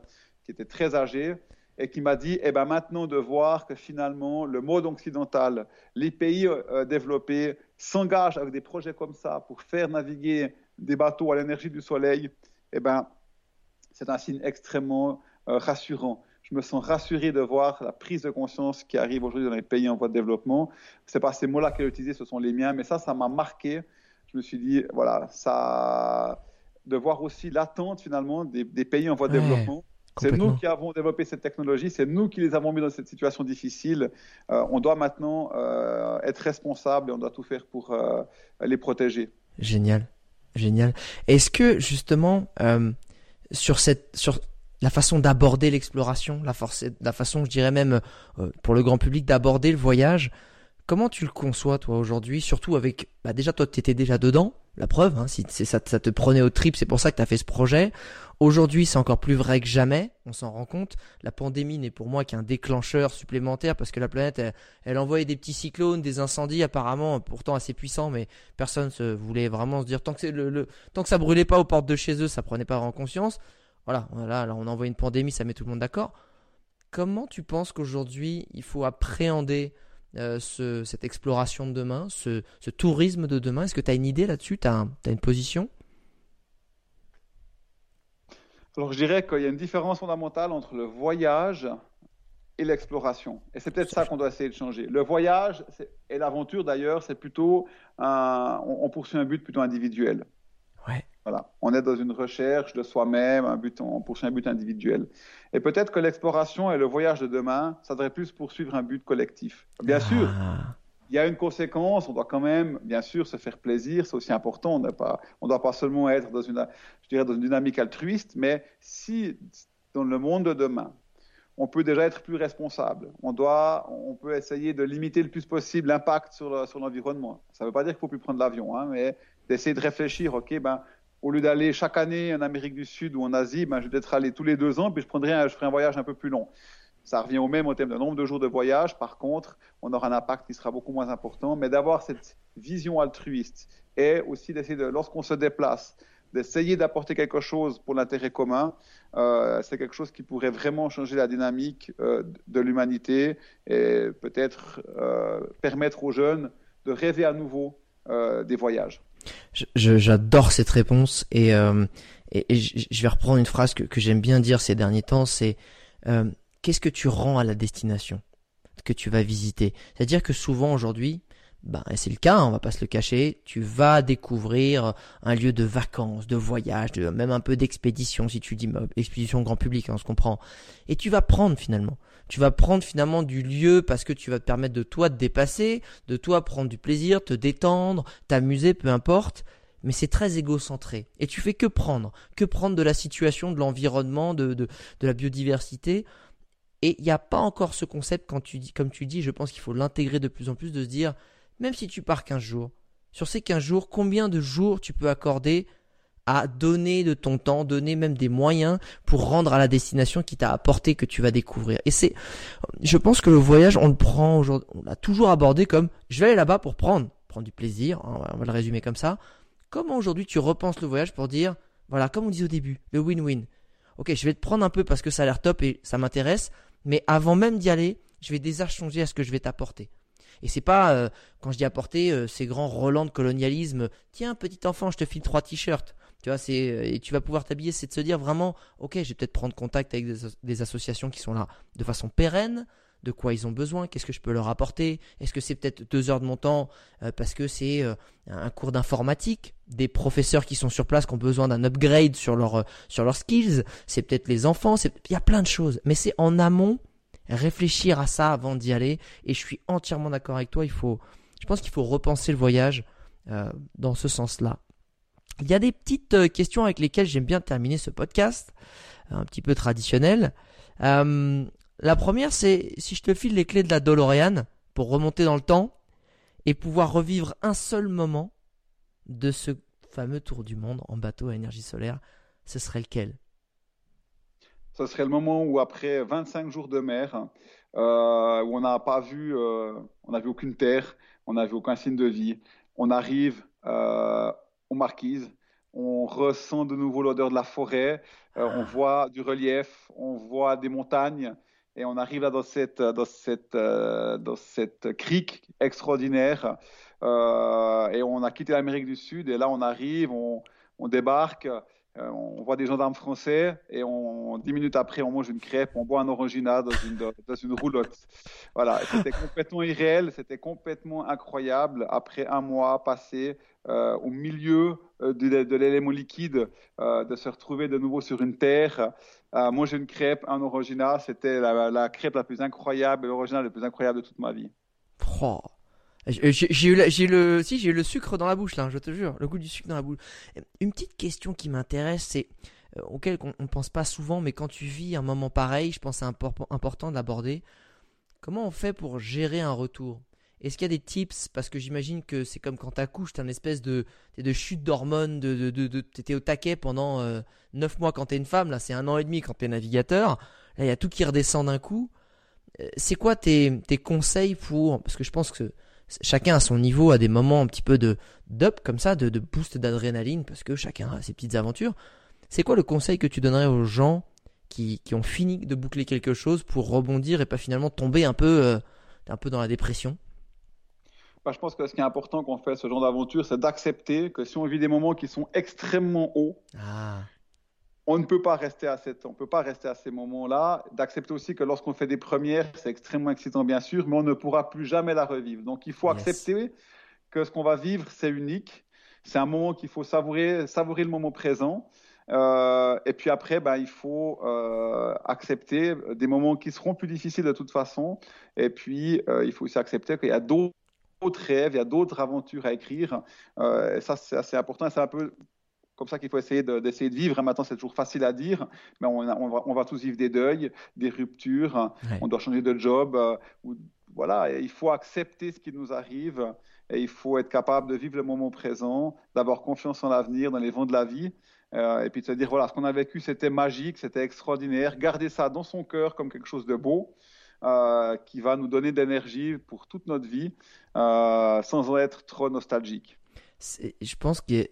qui était très âgé et qui m'a dit, eh ben maintenant de voir que finalement le monde occidental, les pays euh, développés s'engagent avec des projets comme ça pour faire naviguer des bateaux à l'énergie du soleil, eh ben, c'est un signe extrêmement euh, rassurant. Je me sens rassuré de voir la prise de conscience qui arrive aujourd'hui dans les pays en voie de développement. Ce pas ces mots-là qu'elle a utilisés, ce sont les miens, mais ça, ça m'a marqué. Je me suis dit, voilà, ça, de voir aussi l'attente finalement des, pays en voie de développement. C'est nous qui avons développé cette technologie, c'est nous qui les avons mis dans cette situation difficile. Euh, on doit maintenant euh, être responsable et on doit tout faire pour les protéger. Génial. Génial. Est-ce que justement euh, sur cette sur la façon d'aborder l'exploration, la, la façon, je dirais même euh, pour le grand public d'aborder le voyage, comment tu le conçois toi aujourd'hui, surtout avec bah déjà toi tu étais déjà dedans, la preuve, hein, si ça, ça te prenait au trip, c'est pour ça que tu as fait ce projet. Aujourd'hui, c'est encore plus vrai que jamais, on s'en rend compte. La pandémie n'est pour moi qu'un déclencheur supplémentaire parce que la planète, elle, envoyait des petits cyclones, des incendies apparemment, pourtant assez puissants, mais personne se voulait vraiment se dire tant que, le, le, ça brûlait pas aux portes de chez eux, ça prenait pas vraiment conscience. Voilà, voilà, là on envoie une pandémie, ça met tout le monde d'accord. Comment tu penses qu'aujourd'hui il faut appréhender euh, ce, cette exploration de demain, ce tourisme de demain? Est-ce que tu as une idée là-dessus? Tu as, une position? Alors je dirais qu'il y a une différence fondamentale entre le voyage et l'exploration. Et c'est peut-être ça qu'on doit essayer de changer. Le voyage et l'aventure d'ailleurs, c'est plutôt un, on, poursuit un but plutôt individuel. Ouais. Voilà. On est dans une recherche de soi-même, un but, on poursuit un but individuel. Et peut-être que l'exploration et le voyage de demain, ça devrait plus poursuivre un but collectif. Bien sûr, ah. Il y a une conséquence, on doit quand même, bien sûr, se faire plaisir, c'est aussi important. On ne doit pas seulement être dans une, je dirais, dans une dynamique altruiste, mais si dans le monde de demain, on peut déjà être plus responsable. On doit, on peut essayer de limiter le plus possible l'impact sur, l'environnement. Ça ne veut pas dire qu'il faut plus prendre l'avion, hein, mais d'essayer de réfléchir, ok, ben au lieu d'aller chaque année en Amérique du Sud ou en Asie, ben, je vais peut-être aller tous les deux ans, puis je, prendrai je ferai un voyage un peu plus long. Ça revient au même au terme de nombre de jours de voyage. Par contre, on aura un impact qui sera beaucoup moins important. Mais d'avoir cette vision altruiste et aussi d'essayer, de, lorsqu'on se déplace, d'essayer d'apporter quelque chose pour l'intérêt commun, euh, c'est quelque chose qui pourrait vraiment changer la dynamique euh, de l'humanité et peut-être euh, permettre aux jeunes de rêver à nouveau des voyages. J'adore cette réponse et, euh, et, je vais reprendre une phrase que, que j'aime bien dire ces derniers temps, c'est euh, qu'est-ce que tu rends à la destination que tu vas visiter? C'est-à-dire que souvent aujourd'hui, ben, c'est le cas, on va pas se le cacher, tu vas découvrir un lieu de vacances, de voyage, de, même un peu d'expédition, si tu dis bah, expédition grand public, hein, on se comprend. Et tu vas prendre finalement. Tu vas prendre finalement du lieu parce que tu vas te permettre de toi te dépasser, de toi prendre du plaisir, te détendre, t'amuser, peu importe. Mais c'est très égocentré. Et tu fais que prendre. Que prendre de la situation, de l'environnement, de, de la biodiversité. Et il n'y a pas encore ce concept quand tu dis, comme tu dis, je pense qu'il faut l'intégrer de plus en plus, de se dire, même si tu pars 15 jours, sur ces 15 jours, combien de jours tu peux accorder à donner de ton temps, donner même des moyens pour rendre à la destination qui t'a apporté que tu vas découvrir. Et c'est, je pense que le voyage, on le prend aujourd'hui, on l'a toujours abordé comme, je vais aller là-bas pour prendre, prendre du plaisir, hein, on va le résumer comme ça. Comment aujourd'hui tu repenses le voyage pour dire, voilà, comme on dit au début, le win-win. Ok, je vais te prendre un peu parce que ça a l'air top et ça m'intéresse, mais avant même d'y aller, je vais déjà changer à ce que je vais t'apporter. Et c'est pas, euh, quand je dis apporter, euh, ces grands relents de colonialisme, tiens, petit enfant, je te file trois t-shirts. Tu vois, c'est, euh, et tu vas pouvoir t'habiller, c'est de se dire vraiment, ok, je vais peut-être prendre contact avec des, associations qui sont là de façon pérenne, de quoi ils ont besoin, qu'est-ce que je peux leur apporter. Est-ce que c'est peut-être deux heures de mon temps euh, parce que c'est euh, un cours d'informatique, des professeurs qui sont sur place qui ont besoin d'un upgrade sur, leur, euh, sur leurs skills, c'est peut-être les enfants, il y a plein de choses. Mais c'est en amont, réfléchir à ça avant d'y aller. Et je suis entièrement d'accord avec toi, il faut, je pense qu'il faut repenser le voyage dans ce sens-là. Il y a des petites questions avec lesquelles j'aime bien terminer ce podcast, un petit peu traditionnel. La première, c'est si je te file les clés de la DeLorean pour remonter dans le temps et pouvoir revivre un seul moment de ce fameux tour du monde en bateau à énergie solaire, ce serait lequel? Ce serait le moment où, après 25 jours de mer, euh, où on n'a pas vu, euh, on n'a vu aucune terre, on n'a vu aucun signe de vie, on arrive euh, aux marquises, on ressent de nouveau l'odeur de la forêt, on ah. voit du relief, on voit des montagnes, et on arrive là dans cette, euh, cette crique extraordinaire. Euh, et on a quitté l'Amérique du Sud. Et là, on arrive, on débarque. Euh, on voit des gendarmes français et on, dix minutes après, on mange une crêpe, on boit un orangina dans une, roulotte. Voilà, c'était complètement irréel, c'était complètement incroyable. Après un mois passé euh, au milieu euh, de, l'élément liquide, de se retrouver de nouveau sur une terre, manger une crêpe, un orangina, c'était la, crêpe la plus incroyable, l'orangina le plus incroyable de toute ma vie. Oh. J'ai eu, j'ai le, si j'ai le sucre dans la bouche là, je te jure, le goût du sucre dans la bouche. Une petite question qui m'intéresse, c'est euh, auquel on, ne pense pas souvent, mais quand tu vis un moment pareil, je pense c'est important de l'aborder. Comment on fait pour gérer un retour? Est-ce qu'il y a des tips? Parce que j'imagine que c'est comme quand t'accouches, t'as une espèce de, de chute d'hormones, de, de, t'étais au taquet pendant euh, 9 mois quand t'es une femme, là c'est un an et demi quand t'es navigateur. Là il y a tout qui redescend d'un coup. Euh, c'est quoi tes, tes conseils pour Parce que je pense que chacun à son niveau a des moments un petit peu de d'up comme ça, de, boost d'adrénaline, parce que chacun a ses petites aventures. C'est quoi le conseil que tu donnerais aux gens qui, qui, ont fini de boucler quelque chose pour rebondir et pas finalement tomber un peu, euh, un peu dans la dépression? Bah, je pense que ce qui est important quand on fait ce genre d'aventure, c'est d'accepter que si on vit des moments qui sont extrêmement hauts, ah on ne peut pas rester à cette, on peut pas rester à ces moments-là. D'accepter aussi que lorsqu'on fait des premières, c'est extrêmement excitant bien sûr, mais on ne pourra plus jamais la revivre. Donc il faut accepter que ce qu'on va vivre, c'est unique. C'est un moment qu'il faut savourer, savourer le moment présent. Euh, et puis après, ben, il faut euh, accepter des moments qui seront plus difficiles de toute façon. Et puis, euh, il faut aussi accepter qu'il y a d'autres rêves, il y a d'autres aventures à écrire. et ça, c'est assez important. C'est un peu comme ça qu'il faut essayer d'essayer de, vivre. maintenant, c'est toujours facile à dire, mais on, on, va, tous vivre des deuils, des ruptures. On doit changer de job. Euh, voilà, il faut accepter ce qui nous arrive et il faut être capable de vivre le moment présent, d'avoir confiance en l'avenir, dans les vents de la vie. Euh, et puis de se dire, voilà, ce qu'on a vécu, c'était magique, c'était extraordinaire. Garder ça dans son cœur comme quelque chose de beau. Euh, qui va nous donner d'énergie pour toute notre vie sans en être trop nostalgique je pense que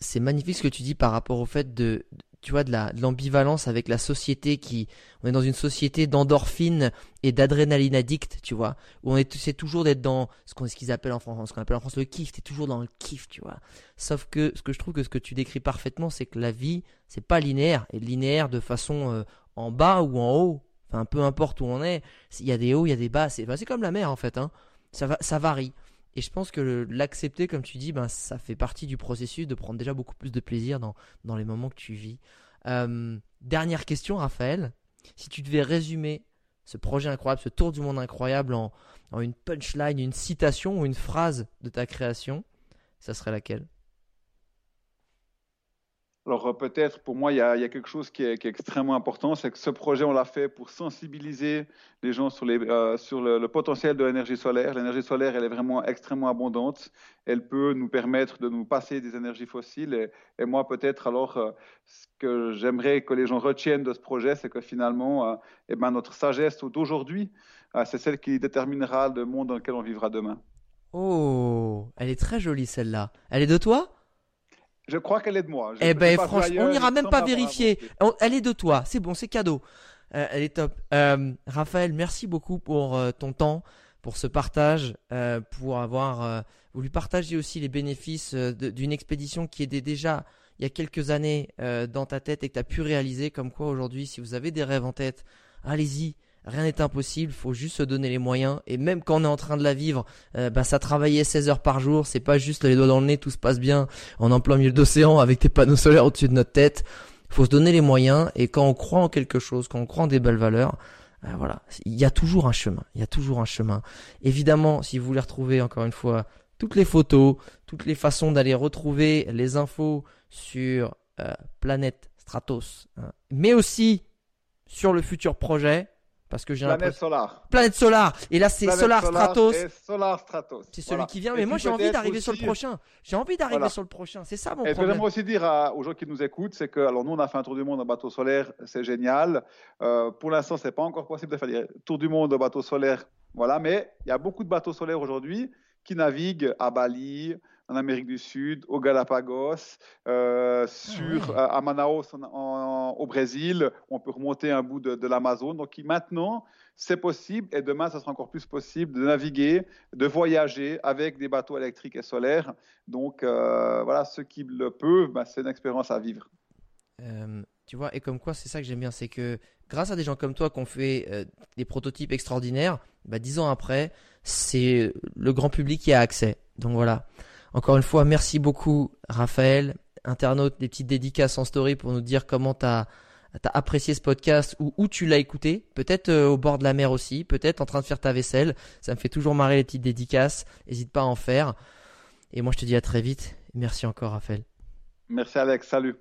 c'est magnifique ce que tu dis par rapport au fait de, tu vois, de l'ambivalence avec la société qui, on est dans une société d'endorphine et d'adrénaline addict, tu vois, où on est, c'est toujours d'être dans ce qu'on, ce qu'ils appellent en France, ce qu'on appelle en France le kiff, t'es toujours dans le kiff, tu vois. Sauf que, ce que je trouve que ce que tu décris parfaitement, c'est que la vie, c'est pas linéaire, et linéaire de façon euh, en bas ou en haut, enfin, peu importe où on est, il y a des hauts, il y a des bas, c'est, c'est comme la mer, en fait, hein. Ça varie. Et je pense que l'accepter, comme tu dis, ben, ça fait partie du processus de prendre déjà beaucoup plus de plaisir dans, les moments que tu vis. Euh, dernière question, Raphaël. Si tu devais résumer ce projet incroyable, ce tour du monde incroyable en, en une punchline, une citation ou une phrase de ta création, ça serait laquelle? Alors euh, peut-être pour moi, il y, a, quelque chose qui est, extrêmement important, c'est que ce projet, on l'a fait pour sensibiliser les gens sur, euh, le, potentiel de l'énergie solaire. L'énergie solaire, elle est vraiment extrêmement abondante. Elle peut nous permettre de nous passer des énergies fossiles. Et, moi, peut-être alors, euh, ce que j'aimerais que les gens retiennent de ce projet, c'est que finalement, eh ben, notre sagesse d'aujourd'hui, c'est celle qui déterminera le monde dans lequel on vivra demain. Oh, elle est très jolie celle-là. Elle est de toi? Je crois qu'elle est de moi. eh ben franchement, on n'ira même pas vérifier. elle est de toi, c'est bon, c'est cadeau. Euh, elle est top. Euh, Raphaël, merci beaucoup pour euh, ton temps, pour ce partage, pour avoir voulu partager aussi les bénéfices d'une expédition qui était déjà il y a quelques années dans ta tête et que tu as pu réaliser. Comme quoi aujourd'hui, si vous avez des rêves en tête, allez-y, Rien n'est impossible, faut juste se donner les moyens. Et même quand on est en train de la vivre, euh, bah, ça travailler 16 heures par jour, c'est pas juste les doigts dans le nez, tout se passe bien, en en plein milieu d'océan avec des panneaux solaires au-dessus de notre tête. Faut se donner les moyens. Et quand on croit en quelque chose, quand on croit en des belles valeurs, euh, voilà, il y a toujours un chemin. Il y a toujours un chemin. Évidemment, si vous voulez retrouver encore une fois toutes les photos, toutes les façons d'aller retrouver les infos sur euh, Planète Stratos, hein, mais aussi sur le futur projet, parce que j'ai Planète Solar. Planète Solar. Et là, c'est Solar Stratos. Solar Stratos. C'est celui qui vient. Mais moi, j'ai envie d'arriver sur le prochain. J'ai envie d'arriver sur le prochain. C'est ça mon et problème. Et j'aimerais aussi dire aux gens qui nous écoutent, c'est que, alors nous, on a fait un tour du monde en bateau solaire. C'est génial. Euh, pour l'instant, c'est pas encore possible de faire un tour du monde en bateau solaire. Voilà. Mais il y a beaucoup de bateaux solaires aujourd'hui qui naviguent à Bali, en Amérique du Sud, au Galapagos, euh, sur, ah à Manaus au Brésil, on peut remonter un bout de, de l'Amazon. Donc maintenant, c'est possible et demain, ça sera encore plus possible de naviguer, de voyager avec des bateaux électriques et solaires. Donc euh, voilà, ceux qui le peuvent, ben, c'est une expérience à vivre. Euh, tu vois, et comme quoi, c'est ça que j'aime bien, c'est que grâce à des gens comme toi qui ont fait des prototypes extraordinaires, bah, dix ans après, c'est le grand public qui a accès. Donc voilà. Encore une fois, merci beaucoup Raphaël, internaute, des petites dédicaces en story pour nous dire comment tu as, apprécié ce podcast ou où tu l'as écouté. Peut-être euh, au bord de la mer aussi, peut-être en train de faire ta vaisselle. Ça me fait toujours marrer les petites dédicaces. N'hésite pas à en faire. Et moi je te dis à très vite. Merci encore Raphaël. Merci Alex, salut.